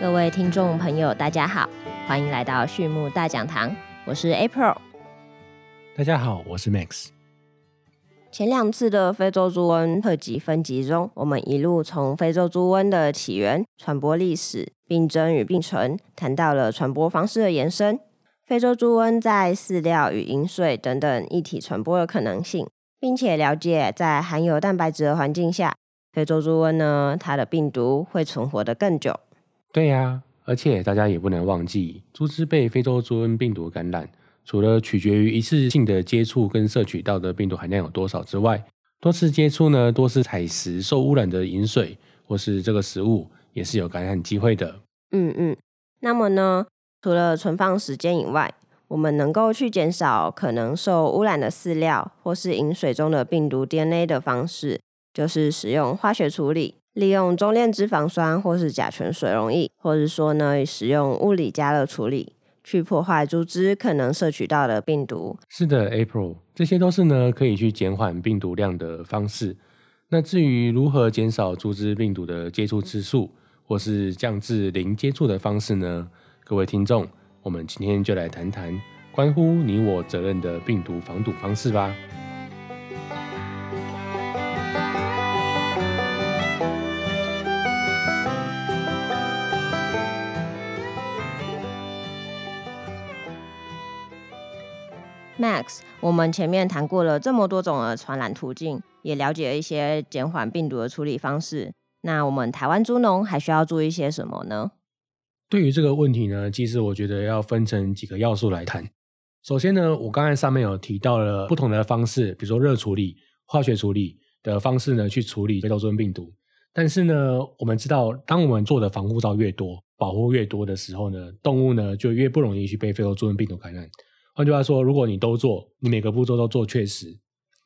各位听众朋友，大家好，欢迎来到畜牧大讲堂，我是 April。大家好，我是 Max。前两次的非洲猪瘟特辑分集中，我们一路从非洲猪瘟的起源、传播历史、病症与病程，谈到了传播方式的延伸，非洲猪瘟在饲料与饮水等等一体传播的可能性，并且了解在含有蛋白质的环境下，非洲猪瘟呢，它的病毒会存活得更久。对呀、而且大家也不能忘记，猪只被非洲猪瘟病毒感染，除了取决于一次性的接触跟摄取到的病毒含量有多少之外，多次接触呢，多次采食受污染的饮水或是这个食物，也是有感染机会的。嗯嗯，那么呢，除了存放时间以外，我们能够去减少可能受污染的饲料或是饮水中的病毒 DNA 的方式，就是使用化学处理，利用中链脂肪酸或是甲醛水溶液，或者说呢，使用物理加热处理，去破坏猪只可能摄取到的病毒。是的，April，这些都是呢可以去减缓病毒量的方式。那至于如何减少猪只病毒的接触次数，或是降至零接触的方式呢？各位听众，我们今天就来谈谈关乎你我责任的病毒防堵方式吧。Max，我们前面谈过了这么多种的传染途径，也了解了一些减缓病毒的处理方式。那我们台湾猪农还需要注意些什么呢？对于这个问题呢，其实我觉得要分成几个要素来谈。首先呢，我刚才上面有提到了不同的方式，比如说热处理、化学处理的方式呢，去处理非洲猪瘟病毒。但是呢，我们知道，当我们做的防护罩越多、保护越多的时候呢，动物呢就越不容易去被非洲猪瘟病毒感染。换句话说，如果你都做，你每个步骤都做确实，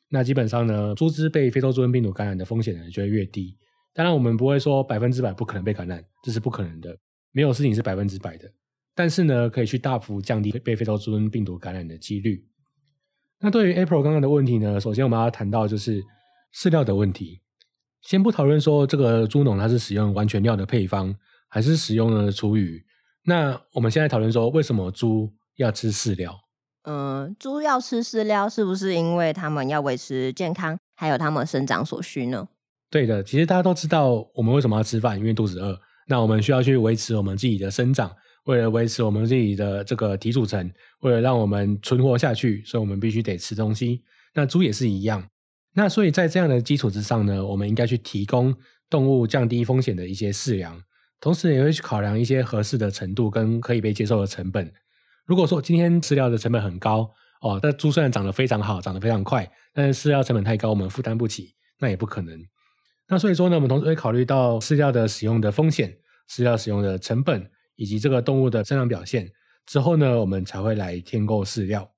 那基本上呢，猪只被非洲猪瘟病毒感染的风险呢就会越低。当然，我们不会说百分之百不可能被感染，这是不可能的，没有事情是百分之百的。但是呢，可以去大幅降低被非洲猪瘟病毒感染的几率。那对于 April 刚刚的问题呢，首先我们要谈到就是饲料的问题。先不讨论说这个猪农它是使用完全料的配方，还是使用了厨余。那我们现在讨论说，为什么猪要吃饲料？嗯，猪要吃饲料，是不是因为它们要维持健康，还有它们生长所需呢？对的，其实大家都知道我们为什么要吃饭，因为肚子饿。那我们需要去维持我们自己的生长，为了维持我们自己的这个体组成，为了让我们存活下去，所以我们必须得吃东西。那猪也是一样。那所以在这样的基础之上呢，我们应该去提供动物降低风险的一些饲粮，同时也会去考量一些合适的程度跟可以被接受的成本。如果说今天饲料的成本很高哦，但猪虽然长得非常好，长得非常快，但是饲料成本太高，我们负担不起，那也不可能。那所以说呢，我们同时会考虑到饲料的使用的风险、饲料使用的成本以及这个动物的生长表现之后呢，我们才会来添购饲料。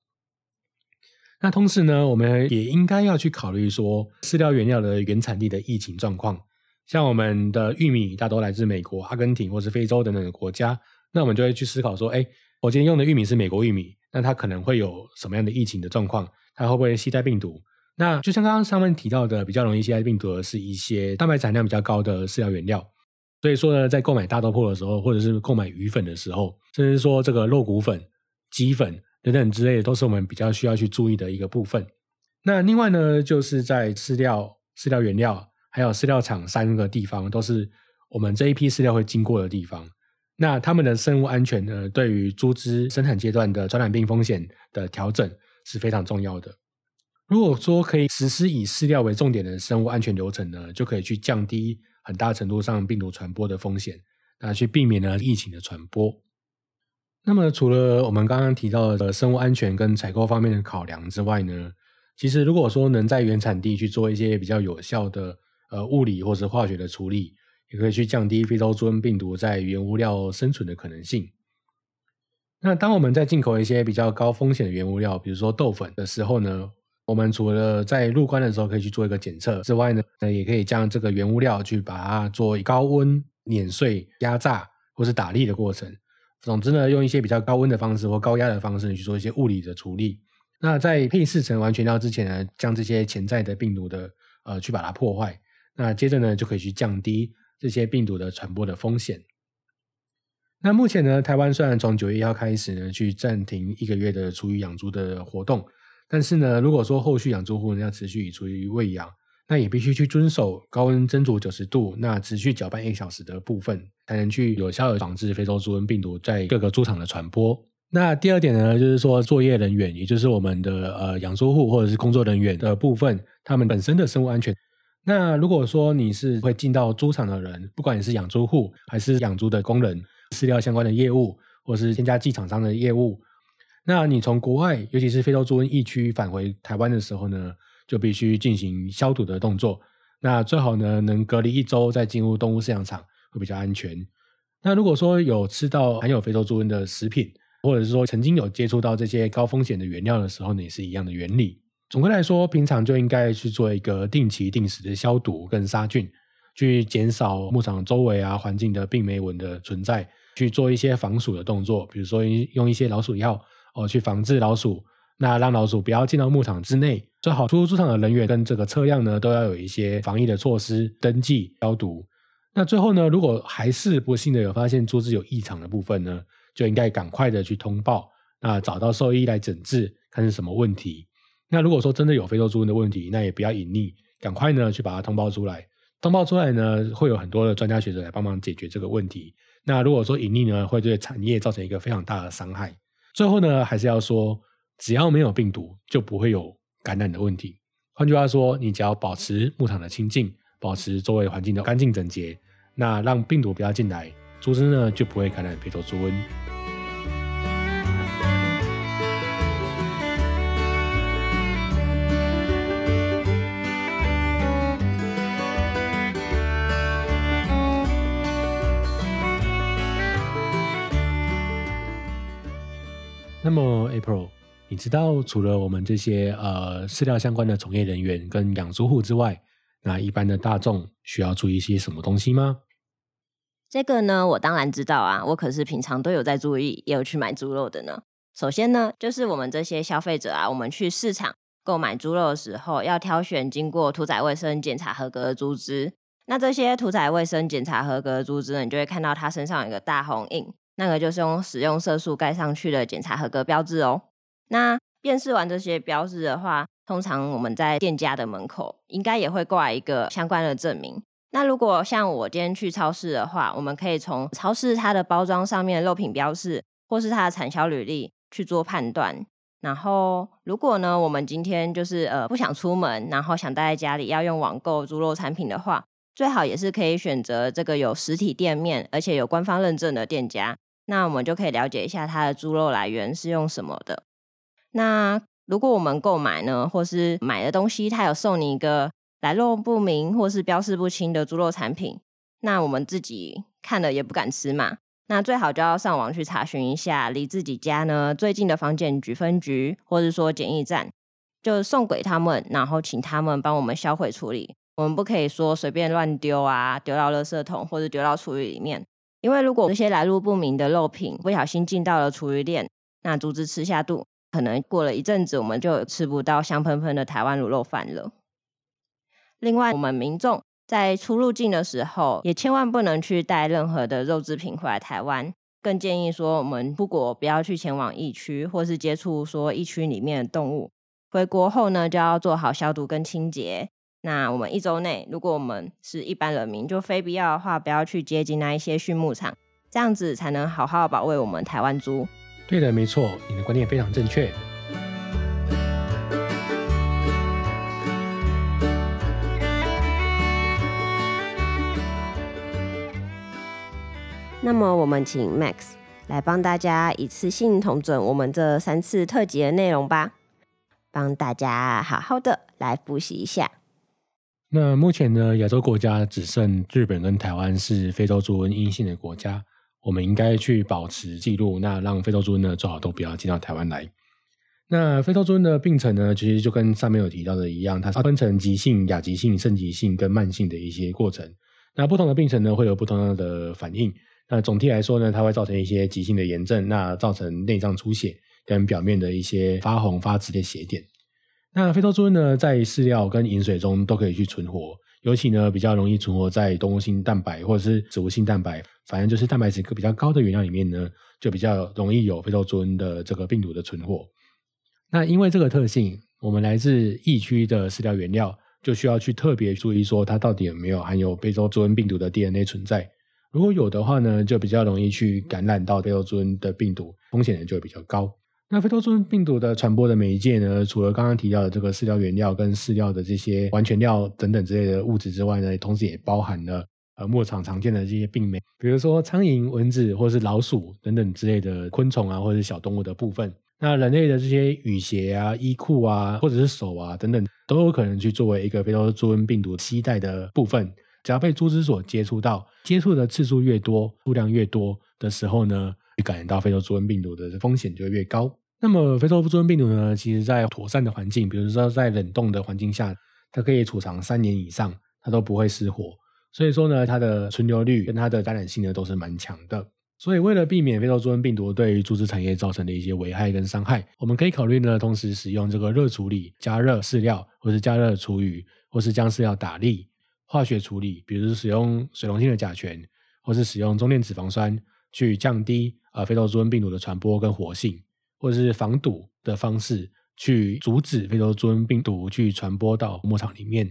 那同时呢，我们也应该要去考虑说饲料原料的原产地的疫情状况。像我们的玉米大多来自美国、阿根廷或是非洲等等的国家，那我们就会去思考说，哎，我今天用的玉米是美国玉米，那它可能会有什么样的疫情的状况？它会不会携带病毒？那就像刚刚上面提到的，比较容易携带病毒的是一些蛋白产量比较高的饲料原料。所以说呢，在购买大豆粕的时候，或者是购买鱼粉的时候，甚至说这个肉骨粉、鸡粉等等之类的，都是我们比较需要去注意的一个部分。那另外呢，就是在饲料、饲料原料还有饲料厂三个地方，都是我们这一批饲料会经过的地方。那他们的生物安全呢，对于猪只生产阶段的传染病风险的调整是非常重要的。如果说可以实施以饲料为重点的生物安全流程呢，就可以去降低很大程度上病毒传播的风险，那去避免呢疫情的传播。那么除了我们刚刚提到的生物安全跟采购方面的考量之外呢，其实如果说能在原产地去做一些比较有效的呃物理或是化学的处理，也可以去降低非洲猪瘟病毒在原物料生存的可能性。那当我们在进口一些比较高风险的原物料，比如说豆粉的时候呢，我们除了在入关的时候可以去做一个检测之外呢，那也可以将这个原物料去把它做高温碾碎、压榨或是打粒的过程。总之呢，用一些比较高温的方式或高压的方式去做一些物理的处理。那在配试成完全料之前呢，将这些潜在的病毒的呃去把它破坏。那接着呢，就可以去降低这些病毒的传播的风险。那目前呢，台湾虽然从九月一号开始呢，去暂停一个月的厨余养猪的活动，但是呢，如果说后续养猪户呢要持续以厨余喂养，那也必须去遵守高温蒸煮九十度，那持续搅拌一小时的部分，才能去有效的防治非洲猪瘟病毒在各个猪场的传播。那第二点呢，就是说作业人员，也就是我们的呃养猪户或者是工作人员的部分，他们本身的生物安全。那如果说你是会进到猪场的人，不管你是养猪户还是养猪的工人。饲料相关的业务，或是添加剂厂商的业务，那你从国外，尤其是非洲猪瘟疫区返回台湾的时候呢，就必须进行消毒的动作。那最好呢，能隔离一周再进入动物饲养场会比较安全。那如果说有吃到含有非洲猪瘟的食品，或者是说曾经有接触到这些高风险的原料的时候呢，也是一样的原理。总的来说，平常就应该去做一个定期定时的消毒跟杀菌，去减少牧场周围啊环境的病媒蚊的存在。去做一些防鼠的动作，比如说用一些老鼠药哦，去防治老鼠，那让老鼠不要进到牧场之内。最好出入猪场的人员跟这个车辆呢，都要有一些防疫的措施，登记消毒。那最后呢，如果还是不幸的有发现猪只有异常的部分呢，就应该赶快的去通报，那找到兽医来诊治，看是什么问题。那如果说真的有非洲猪瘟的问题，那也不要隐匿，赶快呢去把它通报出来。通报出来呢，会有很多的专家学者来帮忙解决这个问题。那如果说隐匿呢，会对产业造成一个非常大的伤害。最后呢，还是要说，只要没有病毒，就不会有感染的问题。换句话说，你只要保持牧场的清净，保持周围环境的干净整洁，那让病毒不要进来，猪只呢就不会感染非洲猪瘟。那么，April，你知道除了我们这些呃饲料相关的从业人员跟养猪户之外，那一般的大众需要注意一些什么东西吗？这个呢，我当然知道啊，我可是平常都有在注意，也有去买猪肉的呢。首先呢，就是我们这些消费者啊，我们去市场购买猪肉的时候，要挑选经过屠宰卫生检查合格的猪只。那这些屠宰卫生检查合格的猪只呢，你就会看到它身上有一个大红印。那个就是用使用色素盖上去的检查合格标志哦。那辨识完这些标志的话，通常我们在店家的门口应该也会挂一个相关的证明。那如果像我今天去超市的话，我们可以从超市它的包装上面的肉品标示，或是它的产销履历去做判断。然后，如果呢，我们今天就是呃不想出门，然后想待在家里要用网购猪肉产品的话，最好也是可以选择这个有实体店面，而且有官方认证的店家。那我们就可以了解一下它的猪肉来源是用什么的。那如果我们购买呢，或是买的东西它有送你一个来路不明或是标示不清的猪肉产品，那我们自己看了也不敢吃嘛。那最好就要上网去查询一下离自己家呢最近的房检局分局，或者说检疫站，就送给他们，然后请他们帮我们销毁处理。我们不可以说随便乱丢啊，丢到垃圾桶或者丢到厨余里面。因为如果这些来路不明的肉品不小心进到了厨余店，那猪只吃下肚，可能过了一阵子，我们就吃不到香喷喷的台湾卤肉饭了。另外，我们民众在出入境的时候，也千万不能去带任何的肉制品回来台湾。更建议说，我们出国不要去前往疫区，或是接触说疫区里面的动物。回国后呢，就要做好消毒跟清洁。那我们一周内，如果我们是一般人民，就非必要的话，不要去接近那一些畜牧场，这样子才能好好保卫我们台湾猪。对的，没错，你的观念非常正确。那么，我们请 Max 来帮大家一次性统整我们这三次特辑的内容吧，帮大家好好的来复习一下。那目前呢，亚洲国家只剩日本跟台湾是非洲猪瘟阴性的国家。我们应该去保持记录，那让非洲猪瘟呢最好都不要进到台湾来。那非洲猪瘟的病程呢，其实就跟上面有提到的一样，它分成急性、亚急性、肾急性跟慢性的一些过程。那不同的病程呢，会有不同的反应。那总体来说呢，它会造成一些急性的炎症，那造成内脏出血跟表面的一些发红发紫的血点。那非洲猪瘟呢，在饲料跟饮水中都可以去存活，尤其呢比较容易存活在动物性蛋白或者是植物性蛋白，反正就是蛋白质比较高的原料里面呢，就比较容易有非洲猪瘟的这个病毒的存活。那因为这个特性，我们来自疫区的饲料原料就需要去特别注意，说它到底有没有含有非洲猪瘟病毒的 DNA 存在。如果有的话呢，就比较容易去感染到非洲猪瘟的病毒，风险呢就会比较高。那非洲猪瘟病毒的传播的媒介呢，除了刚刚提到的这个饲料原料跟饲料的这些完全料等等之类的物质之外呢，同时也包含了呃牧场常见的这些病媒，比如说苍蝇、蚊子或是老鼠等等之类的昆虫啊，或者是小动物的部分。那人类的这些雨鞋啊、衣裤啊，或者是手啊等等，都有可能去作为一个非洲猪瘟病毒携带的部分。只要被猪只所接触到，接触的次数越多、数量越多的时候呢，感染到非洲猪瘟病毒的风险就越高。那么非洲猪瘟病毒呢，其实在妥善的环境，比如说在冷冻的环境下，它可以储藏三年以上，它都不会失活。所以说呢，它的存留率跟它的感染性呢，都是蛮强的。所以，为了避免非洲猪瘟病毒对于猪只产业造成的一些危害跟伤害，我们可以考虑呢，同时使用这个热处理、加热饲料，或是加热厨余，或是将饲料打粒；化学处理，比如使用水溶性的甲醛，或是使用中链脂肪酸，去降低呃非洲猪瘟病毒的传播跟活性，或者是防堵的方式，去阻止非洲猪瘟病毒去传播到牧场里面。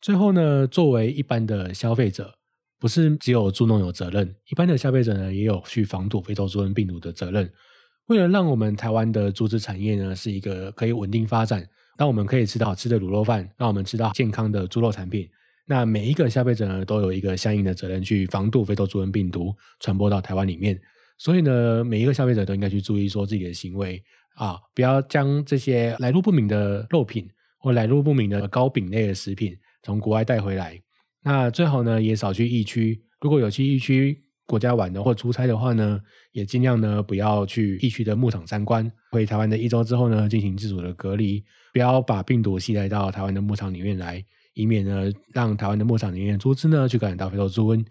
最后呢，作为一般的消费者。不是只有猪农有责任，一般的消费者呢也有去防堵非洲猪瘟病毒的责任。为了让我们台湾的猪只产业呢是一个可以稳定发展，让我们可以吃到好吃的卤肉饭，让我们吃到健康的猪肉产品，那每一个消费者呢都有一个相应的责任去防堵非洲猪瘟病毒传播到台湾里面。所以呢，每一个消费者都应该去注意说自己的行为啊，不要将这些来路不明的肉品或来路不明的糕饼类的食品从国外带回来。那最好呢，也少去疫区。如果有去疫区国家玩的或出差的话呢，也尽量呢不要去疫区的牧场参观。回台湾的一周之后呢，进行自主的隔离，不要把病毒携带到台湾的牧场里面来，以免呢让台湾的牧场里面的猪只呢去感染到非洲猪瘟。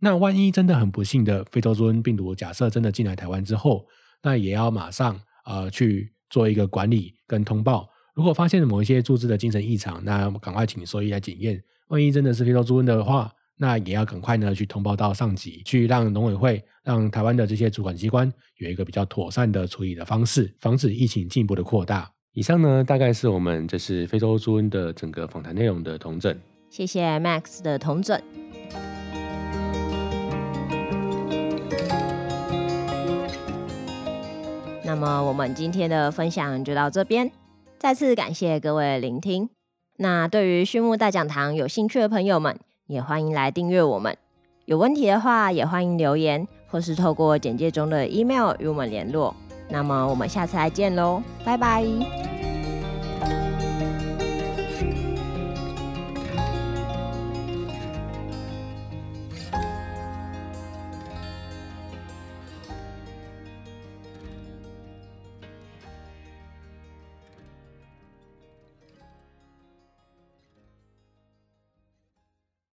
那万一真的很不幸的非洲猪瘟病毒，假设真的进来台湾之后，那也要马上呃去做一个管理跟通报。如果发现某一些猪只的精神异常，那赶快请兽医来检验。万一真的是非洲猪瘟的话，那也要赶快呢去通报到上级，去让农委会、让台湾的这些主管机关有一个比较妥善的处理的方式，防止疫情进一步的扩大。以上呢，大概是我们这是非洲猪瘟的整个访谈内容的同整。谢谢 Max 的同整。那么我们今天的分享就到这边，再次感谢各位聆听。那对于畜牧大讲堂有兴趣的朋友们，也欢迎来订阅我们。有问题的话，也欢迎留言，或是透过简介中的 email 与我们联络。那么我们下次再见喽，拜拜。